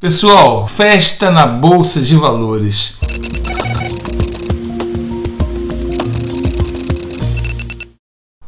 Pessoal, festa na Bolsa de Valores.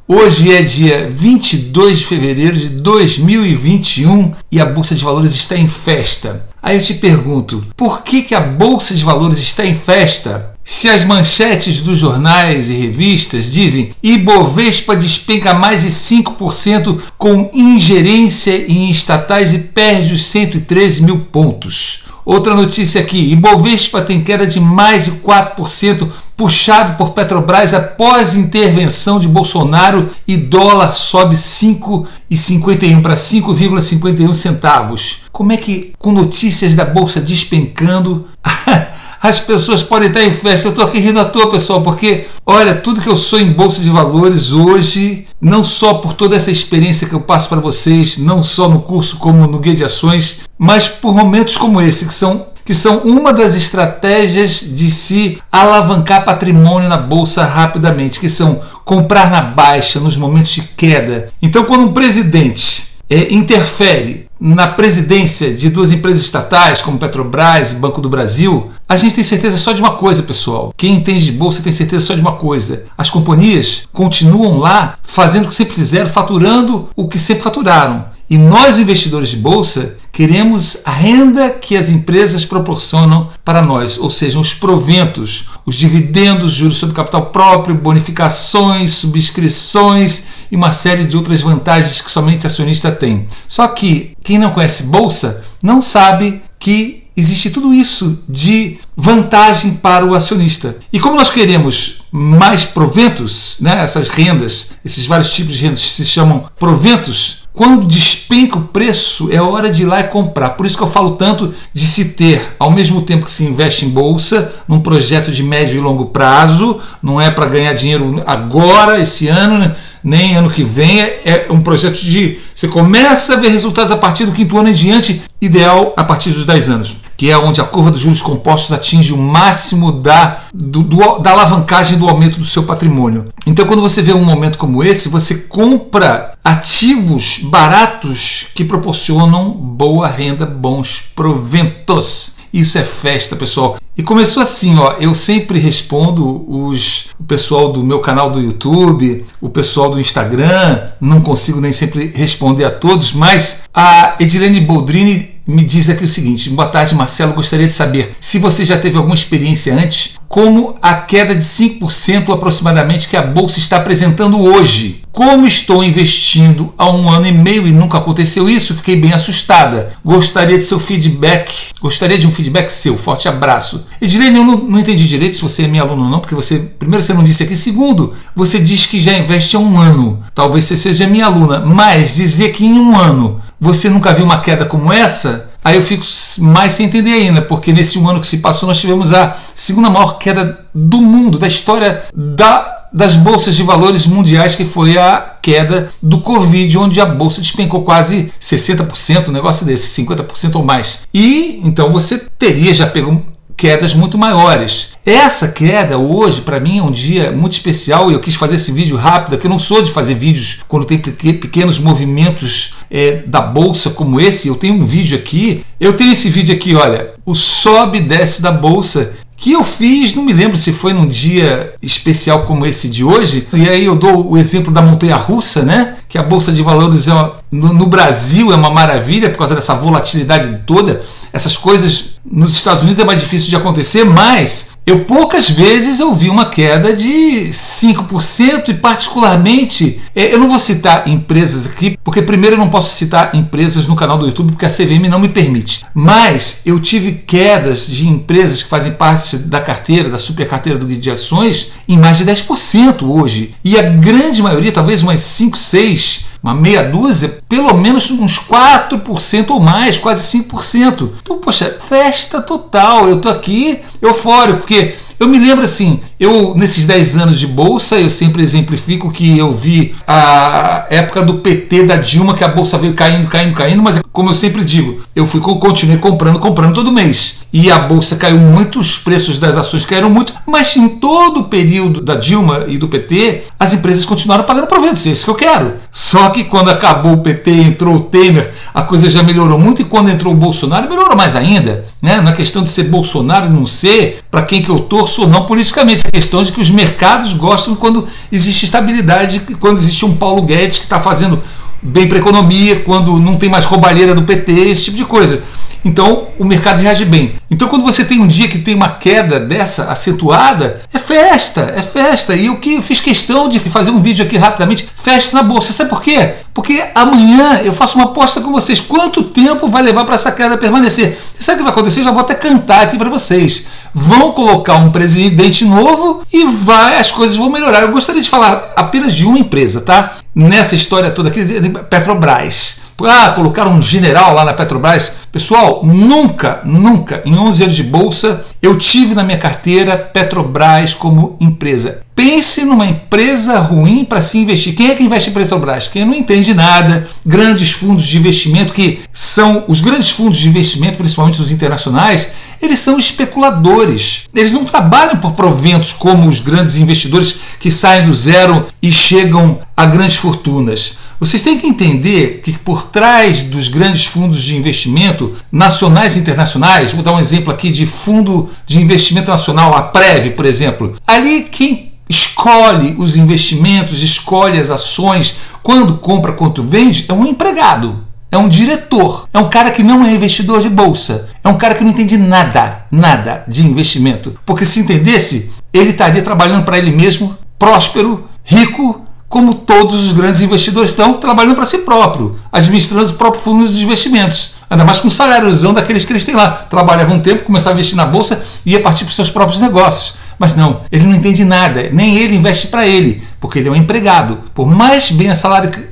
Hoje é dia 22 de fevereiro de 2021 e a Bolsa de Valores está em festa. Aí eu te pergunto, por que, que a Bolsa de Valores está em festa? Se as manchetes dos jornais e revistas dizem Ibovespa despenca mais de 5% com ingerência em estatais e perde os 113 mil pontos. Outra notícia aqui: Ibovespa tem queda de mais de 4%, puxado por Petrobras após intervenção de Bolsonaro e dólar sobe 5,51 para 5,51 centavos. Como é que, com notícias da bolsa despencando, as pessoas podem estar em festa. Eu estou aqui rindo à toa, pessoal, porque olha, tudo que eu sou em bolsa de valores hoje, não só por toda essa experiência que eu passo para vocês, não só no curso como no guia de ações, mas por momentos como esse que são que são uma das estratégias de se alavancar patrimônio na bolsa rapidamente, que são comprar na baixa nos momentos de queda. Então, quando um presidente é, interfere na presidência de duas empresas estatais, como Petrobras e Banco do Brasil, a gente tem certeza só de uma coisa, pessoal. Quem entende de bolsa tem certeza só de uma coisa. As companhias continuam lá fazendo o que sempre fizeram, faturando o que sempre faturaram. E nós, investidores de bolsa, queremos a renda que as empresas proporcionam para nós, ou seja, os proventos, os dividendos, juros sobre capital próprio, bonificações, subscrições e uma série de outras vantagens que somente acionista tem. Só que quem não conhece bolsa não sabe que existe tudo isso de vantagem para o acionista. E como nós queremos mais proventos, né, essas rendas, esses vários tipos de rendas se chamam proventos, quando despenca o preço, é hora de ir lá e comprar. Por isso que eu falo tanto de se ter, ao mesmo tempo que se investe em bolsa, num projeto de médio e longo prazo, não é para ganhar dinheiro agora, esse ano, nem ano que vem. É um projeto de. Você começa a ver resultados a partir do quinto ano em diante, ideal a partir dos 10 anos, que é onde a curva dos juros compostos atinge o máximo da, do, do, da alavancagem do aumento do seu patrimônio. Então, quando você vê um momento como esse, você compra ativos baratos que proporcionam boa renda, bons proventos. Isso é festa, pessoal. E começou assim, ó. Eu sempre respondo os, o pessoal do meu canal do YouTube, o pessoal do Instagram. Não consigo nem sempre responder a todos, mas a Edilene Boldrini me diz aqui o seguinte: Boa tarde, Marcelo. Gostaria de saber se você já teve alguma experiência antes, como a queda de 5% aproximadamente que a bolsa está apresentando hoje. Como estou investindo há um ano e meio e nunca aconteceu isso, fiquei bem assustada. Gostaria de seu feedback. Gostaria de um feedback seu. Forte abraço. Edilene, eu não, não entendi direito se você é minha aluna ou não, porque você, primeiro, você não disse aqui. Segundo, você diz que já investe há um ano. Talvez você seja minha aluna, mas dizer que em um ano você nunca viu uma queda como essa? Aí eu fico mais sem entender ainda, porque nesse um ano que se passou nós tivemos a segunda maior queda do mundo, da história da, das bolsas de valores mundiais, que foi a queda do Covid, onde a bolsa despencou quase 60%, um negócio desse, 50% ou mais. E então você teria já pego quedas muito maiores. Essa queda hoje, para mim, é um dia muito especial e eu quis fazer esse vídeo rápido, que eu não sou de fazer vídeos quando tem pequenos movimentos é, da bolsa como esse. Eu tenho um vídeo aqui, eu tenho esse vídeo aqui, olha, o sobe e desce da bolsa que eu fiz, não me lembro se foi num dia especial como esse de hoje. E aí eu dou o exemplo da montanha russa, né? Que a bolsa de valores é uma, no, no Brasil é uma maravilha por causa dessa volatilidade toda. Essas coisas nos Estados Unidos é mais difícil de acontecer, mas eu poucas vezes ouvi uma queda de 5% e particularmente, é, eu não vou citar empresas aqui, porque primeiro eu não posso citar empresas no canal do YouTube porque a CVM não me permite. Mas eu tive quedas de empresas que fazem parte da carteira, da super carteira do guia de ações, em mais de 10% hoje. E a grande maioria, talvez umas 5, 6, uma meia dúzia, pelo menos uns 4% ou mais, quase 5%. Então, poxa, festa total. Eu tô aqui eufórico, porque eu me lembro assim, Eu, nesses 10 anos de bolsa, eu sempre exemplifico que eu vi a época do PT da Dilma, que a bolsa veio caindo, caindo, caindo, mas como eu sempre digo, eu fui continuei comprando, comprando todo mês. E a bolsa caiu muito, os preços das ações caíram muito, mas em todo o período da Dilma e do PT, as empresas continuaram pagando proventos. É isso que eu quero. Só que quando acabou o PT, entrou o Temer, a coisa já melhorou muito, e quando entrou o Bolsonaro, melhorou mais ainda. Né? Na questão de ser Bolsonaro e não ser, para quem que eu torço ou não politicamente. De que os mercados gostam quando existe estabilidade, quando existe um Paulo Guedes que está fazendo bem para a economia, quando não tem mais roubalheira do PT, esse tipo de coisa. Então o mercado reage bem. Então quando você tem um dia que tem uma queda dessa acentuada, é festa, é festa. E o que eu fiz questão de fazer um vídeo aqui rapidamente, festa na bolsa. Sabe por quê? Porque amanhã eu faço uma aposta com vocês. Quanto tempo vai levar para essa queda permanecer? Você sabe o que vai acontecer? Eu já vou até cantar aqui para vocês. Vão colocar um presidente novo e vai, as coisas vão melhorar. Eu gostaria de falar apenas de uma empresa, tá? Nessa história toda aqui, Petrobras. Ah, colocaram um general lá na Petrobras. Pessoal, nunca, nunca, em 11 anos de bolsa, eu tive na minha carteira Petrobras como empresa. Pense numa empresa ruim para se investir. Quem é que investe em Petrobras? Quem não entende nada. Grandes fundos de investimento, que são os grandes fundos de investimento, principalmente os internacionais, eles são especuladores. Eles não trabalham por proventos como os grandes investidores que saem do zero e chegam a grandes fortunas. Vocês têm que entender que por trás dos grandes fundos de investimento nacionais e internacionais, vou dar um exemplo aqui de fundo de investimento nacional, a Prev, por exemplo. Ali quem escolhe os investimentos, escolhe as ações, quando compra, quanto vende, é um empregado. É um diretor, é um cara que não é investidor de bolsa, é um cara que não entende nada, nada de investimento. Porque se entendesse, ele estaria trabalhando para ele mesmo, próspero, rico como todos os grandes investidores estão trabalhando para si próprio, administrando os próprios fundos de investimentos. Ainda mais com o saláriozão daqueles que eles têm lá. Trabalhava um tempo, começava a investir na bolsa e ia partir para os seus próprios negócios. Mas não, ele não entende nada, nem ele investe para ele, porque ele é um empregado, por mais bem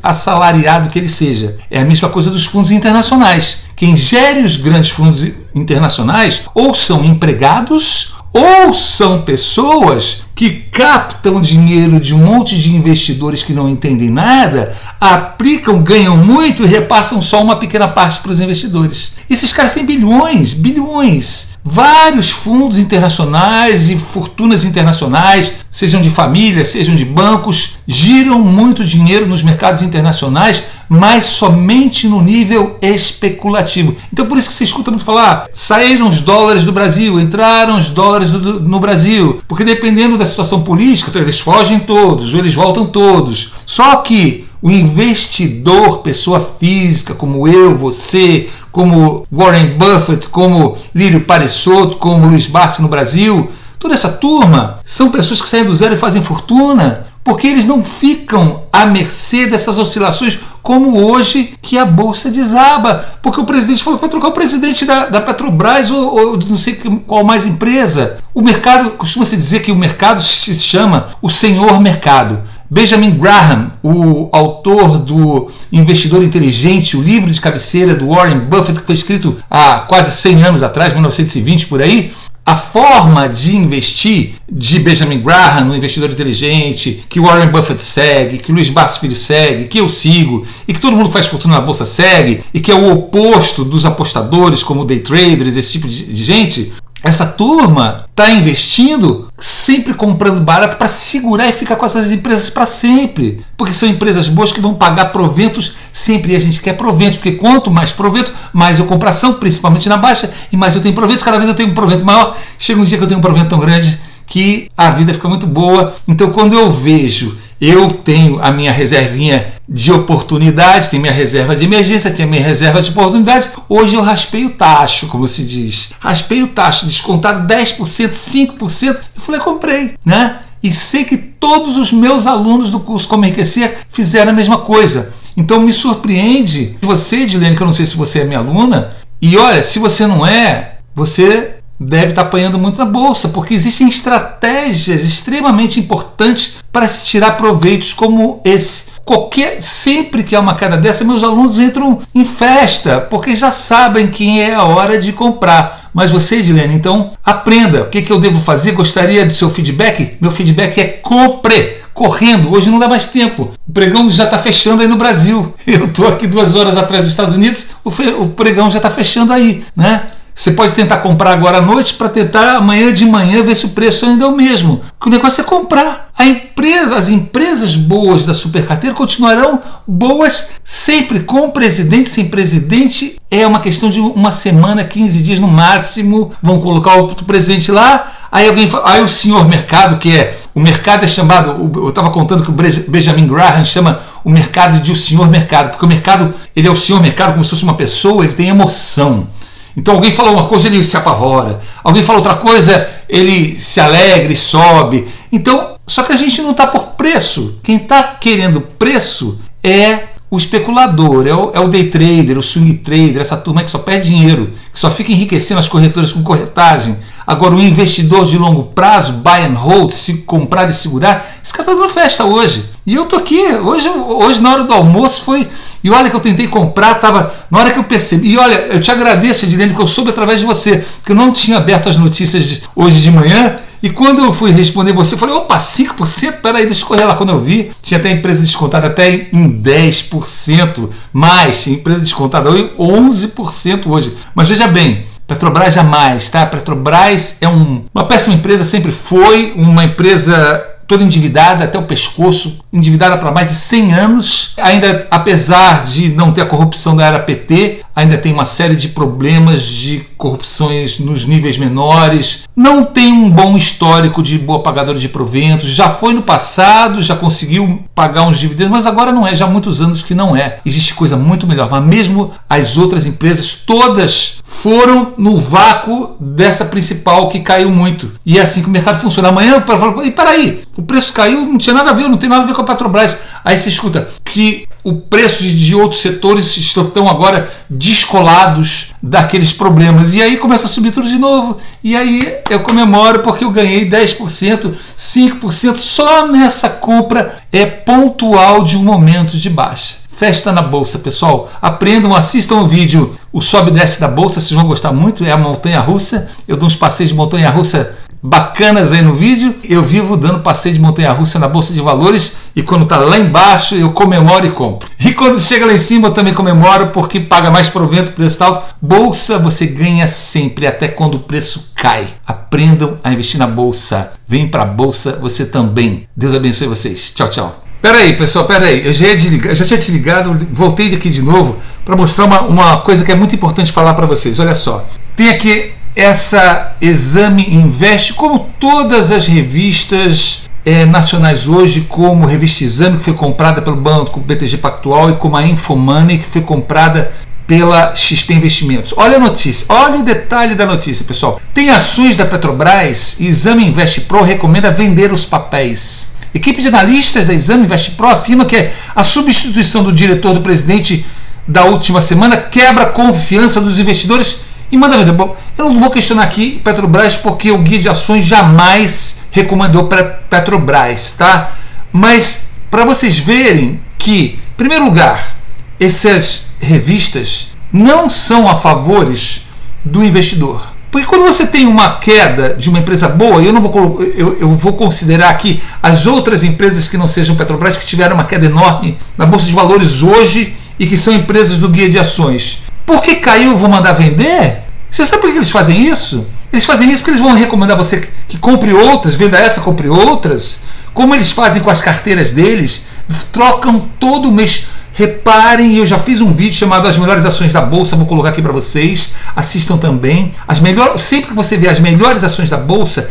assalariado que ele seja. É a mesma coisa dos fundos internacionais. Quem gere os grandes fundos internacionais ou são empregados ou são pessoas que captam dinheiro de um monte de investidores que não entendem nada, aplicam, ganham muito e repassam só uma pequena parte para os investidores. Esses caras têm bilhões, bilhões. Vários fundos internacionais e fortunas internacionais, sejam de família, sejam de bancos, giram muito dinheiro nos mercados internacionais, mas somente no nível especulativo. Então por isso que você escuta muito falar, saíram os dólares do Brasil, entraram os dólares do, no Brasil, porque dependendo da situação política, então, eles fogem todos, eles voltam todos. Só que o investidor, pessoa física, como eu, você, como Warren Buffett, como Lírio Parisotto, como Luiz Barsi no Brasil, toda essa turma são pessoas que saem do zero e fazem fortuna, porque eles não ficam à mercê dessas oscilações como hoje que a bolsa desaba, porque o presidente falou que vai trocar o presidente da, da Petrobras ou, ou, não sei qual mais empresa. O mercado, costuma-se dizer que o mercado se chama o senhor mercado. Benjamin Graham, o autor do Investidor Inteligente, o livro de cabeceira do Warren Buffett, que foi escrito há quase 100 anos atrás, 1920 por aí, a forma de investir de Benjamin Graham no Investidor Inteligente, que Warren Buffett segue, que Luiz Barros segue, que eu sigo, e que todo mundo faz fortuna na bolsa segue, e que é o oposto dos apostadores, como day traders, esse tipo de gente, essa turma está investindo sempre comprando barato para segurar e ficar com essas empresas para sempre. Porque são empresas boas que vão pagar proventos sempre. E a gente quer provento, porque quanto mais provento, mais eu compro ação, principalmente na baixa, e mais eu tenho proventos. Cada vez eu tenho um provento maior. Chega um dia que eu tenho um provento tão grande que a vida fica muito boa. Então, quando eu vejo eu tenho a minha reservinha de oportunidade, tenho minha reserva de emergência, tenho minha reserva de oportunidade. Hoje eu raspei o tacho, como se diz. Raspei o tacho, descontado 10%, 5%. Eu falei, comprei, né? E sei que todos os meus alunos do curso Como Enriquecer fizeram a mesma coisa. Então me surpreende você, Edilene, que eu não sei se você é minha aluna. E olha, se você não é, você deve estar apanhando muito na bolsa, porque existem estratégias extremamente importantes para se tirar proveitos como esse. Qualquer, sempre que há uma queda dessa, meus alunos entram em festa, porque já sabem que é a hora de comprar. Mas você, Edilene, então aprenda. O que, que eu devo fazer? Gostaria do seu feedback? Meu feedback é compre correndo. Hoje não dá mais tempo. O pregão já está fechando aí no Brasil. Eu estou aqui duas horas atrás dos Estados Unidos, o, pregão já está fechando aí, né? Você pode tentar comprar agora à noite para tentar amanhã de manhã ver se o preço ainda é o mesmo. O negócio é comprar. A empresa, as empresas boas da supercarteira continuarão boas sempre, com presidente, sem presidente. É uma questão de uma semana, 15 dias no máximo. Vão colocar o presidente lá. Aí alguém aí o senhor mercado, que é o mercado é chamado, eu estava contando que o Benjamin Graham chama o mercado de o senhor mercado, porque o mercado ele é o senhor mercado como se fosse uma pessoa, ele tem emoção. Então alguém fala uma coisa, ele se apavora. Alguém fala outra coisa, ele se alegra e sobe. Então, só que a gente não está por preço. Quem está querendo preço é o especulador, é o, é o, day trader, o swing trader, essa turma que só perde dinheiro, que só fica enriquecendo as corretoras com corretagem. Agora, o investidor de longo prazo, buy and hold, se comprar e segurar, esse cara está dando festa hoje. E eu tô aqui, hoje, hoje na hora do almoço foi e olha que eu tentei comprar, tava na hora que eu percebi. E olha, eu te agradeço, Edilene, que eu soube através de você, que eu não tinha aberto as notícias de, hoje de manhã. E quando eu fui responder você, eu falei, opa, 5%? Peraí, deixa eu correr lá. Quando eu vi, tinha até empresa descontada até em 10% mais. Empresa descontada em 11% hoje. Mas veja bem, Petrobras jamais, tá? Petrobras é um, uma péssima empresa, sempre foi uma empresa toda endividada até o pescoço, endividada para mais de 100 anos. Ainda, apesar de não ter a corrupção da era PT, ainda tem uma série de problemas de corrupções nos níveis menores. Não tem um bom histórico de boa pagadora de proventos. Já foi no passado, já conseguiu pagar uns dividendos, mas agora não é. Já há muitos anos que não é. Existe coisa muito melhor. Mas mesmo as outras empresas, todas foram no vácuo dessa principal que caiu muito. E é assim que o mercado funciona. Amanhã, e peraí, o preço caiu, não tinha nada a ver, não tem nada a ver com a Petrobras. Aí você escuta que o preço de outros setores estão agora descolados daqueles problemas. E aí começa a subir tudo de novo. E aí eu comemoro porque eu ganhei 10%, 5% só nessa compra é pontual de um momento de baixa. Festa na bolsa, pessoal. Aprendam, assistam o vídeo O Sobe e Desce da Bolsa, vocês vão gostar muito. É a montanha russa. Eu dou uns passeios de montanha russa bacanas aí no vídeo. Eu vivo dando passeio de montanha russa na bolsa de valores e quando está lá embaixo eu comemoro e compro. E quando chega lá em cima eu também comemoro porque paga mais provento, preço tal. Bolsa você ganha sempre, até quando o preço cai. Aprendam a investir na bolsa. Vem para a bolsa você também. Deus abençoe vocês. Tchau, tchau. Pera aí, pessoal, pera aí. Eu já, eu já tinha te ligado, voltei aqui de novo para mostrar uma, uma coisa que é muito importante falar para vocês. Olha só. Tem aqui essa Exame Investe, como todas as revistas é, nacionais hoje, como revista Exame, que foi comprada pelo banco BTG Pactual, e como a Infomoney, que foi comprada pela XP Investimentos. Olha a notícia, olha o detalhe da notícia, pessoal. Tem ações da Petrobras e Exame Investe Pro recomenda vender os papéis. Equipe de analistas da Exame Investe Pro afirma que a substituição do diretor do presidente da última semana quebra a confiança dos investidores e manda vender. Bom, eu não vou questionar aqui Petrobras porque o guia de ações jamais recomendou para Petrobras, tá? Mas para vocês verem que, em primeiro lugar, essas revistas não são a favores do investidor. Porque quando você tem uma queda de uma empresa boa, eu não vou eu, eu vou considerar aqui as outras empresas que não sejam Petrobras que tiveram uma queda enorme na bolsa de valores hoje e que são empresas do guia de ações. Porque caiu, vou mandar vender? Você sabe por que eles fazem isso? Eles fazem isso porque eles vão recomendar você que compre outras, venda essa, compre outras. Como eles fazem com as carteiras deles, trocam todo mês. Reparem, eu já fiz um vídeo chamado As Melhores Ações da Bolsa, vou colocar aqui para vocês. Assistam também. As melhores, sempre que você vê as melhores ações da Bolsa,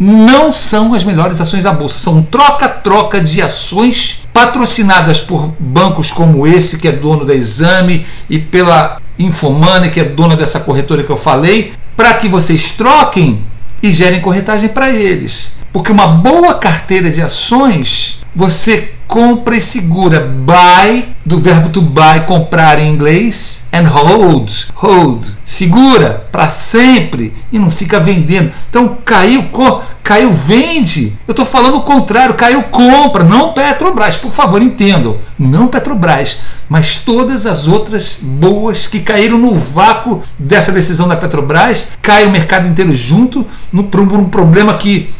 não são as melhores ações da bolsa, são troca-troca de ações patrocinadas por bancos como esse, que é dono da Exame, e pela Infomoney, que é dona dessa corretora que eu falei, para que vocês troquem e gerem corretagem para eles. Porque uma boa carteira de ações você compra e segura. Buy, do verbo to buy, comprar em inglês, and hold, hold, segura para sempre e não fica vendendo. Então caiu, caiu, vende. Eu estou falando o contrário, caiu, compra, não Petrobras, por favor, entendam, não Petrobras, mas todas as outras boas que caíram no vácuo dessa decisão da Petrobras, cai o mercado inteiro junto, por um problema que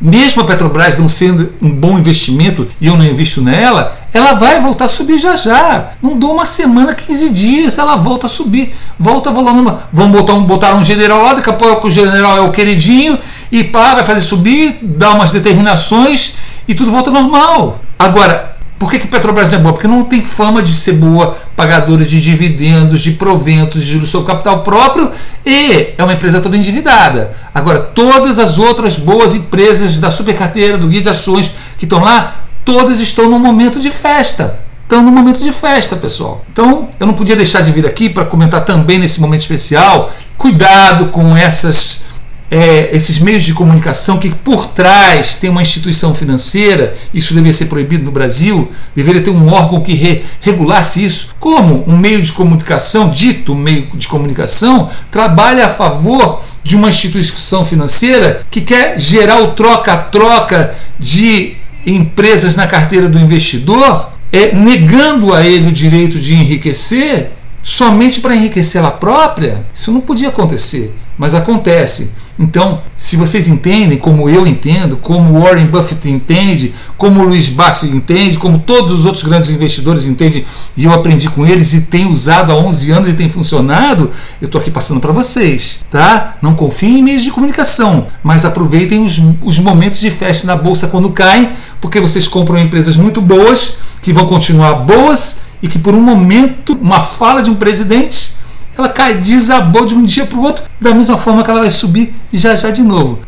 mesmo a Petrobras não sendo um bom investimento e eu não invisto nela, ela vai voltar a subir já já. Não dou uma semana, 15 dias, ela volta a subir. Volta valendo. Vamos botar um, botar um general lá, daqui a pouco o general é o queridinho e pá, vai fazer subir, dá umas determinações e tudo volta normal. Agora, por que, que Petrobras não é boa? Porque não tem fama de ser boa pagadora de dividendos, de proventos, de juros capital próprio e é uma empresa toda endividada. Agora, todas as outras boas empresas da supercarteira, do guia de ações que estão lá, todas estão no momento de festa. Estão no momento de festa, pessoal. Então, eu não podia deixar de vir aqui para comentar também nesse momento especial. Cuidado com essas é, esses meios de comunicação que por trás tem uma instituição financeira, isso deveria ser proibido no Brasil, deveria ter um órgão que re, regulasse isso. Como um meio de comunicação, dito meio de comunicação, trabalha a favor de uma instituição financeira que quer gerar o troca-troca de empresas na carteira do investidor, é, negando a ele o direito de enriquecer somente para enriquecer ela própria, isso não podia acontecer, mas acontece. Então, se vocês entendem, como eu entendo, como Warren Buffett entende, como Luiz Bassi entende, como todos os outros grandes investidores entendem, e eu aprendi com eles e tenho usado há 11 anos e tem funcionado, eu estou aqui passando para vocês, tá? Não confiem em meios de comunicação, mas aproveitem os, os momentos de festa na bolsa quando caem, porque vocês compram empresas muito boas, que vão continuar boas e que por um momento, uma fala de um presidente ela cai, desabou de um dia para o outro, da mesma forma que ela vai subir já já de novo.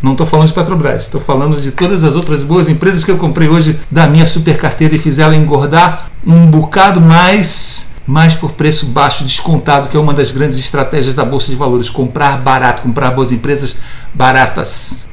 Não estou falando de Petrobras, estou falando de todas as outras boas empresas que eu comprei hoje da minha super carteira e fiz ela engordar um bocado mais, mais por preço baixo, descontado, que é uma das grandes estratégias da Bolsa de Valores: comprar barato, comprar boas empresas baratas.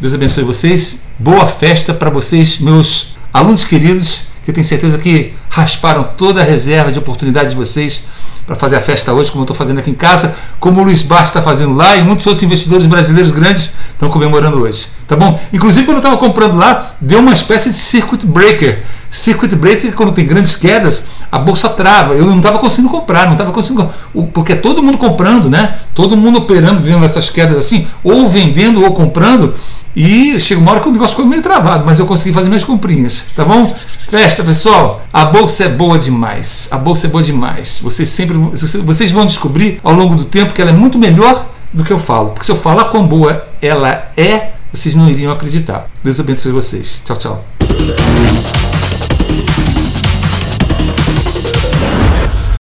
Deus abençoe vocês. Boa festa para vocês, meus alunos queridos, que eu tenho certeza que rasparam toda a reserva de oportunidade de vocês para fazer a festa hoje, como eu estou fazendo aqui em casa, como o Luiz Bastos está fazendo lá e muitos outros investidores brasileiros grandes estão comemorando hoje. Tá bom? Inclusive, quando eu estava comprando lá, deu uma espécie de circuit breaker. Circuit breaker, quando tem grandes quedas, a bolsa trava. Eu não estava conseguindo comprar, não estava conseguindo. Porque é todo mundo comprando, né? Todo mundo operando, vendo essas quedas assim, ou vendendo ou comprando. E chega uma hora que o negócio ficou meio travado, mas eu consegui fazer minhas comprinhas, tá bom? Festa, pessoal. A bolsa é boa demais. A bolsa é boa demais. Vocês sempre vocês vão descobrir ao longo do tempo que ela é muito melhor do que eu falo. Porque se eu falar quão boa ela é, vocês não iriam acreditar. Deus abençoe vocês. Tchau, tchau.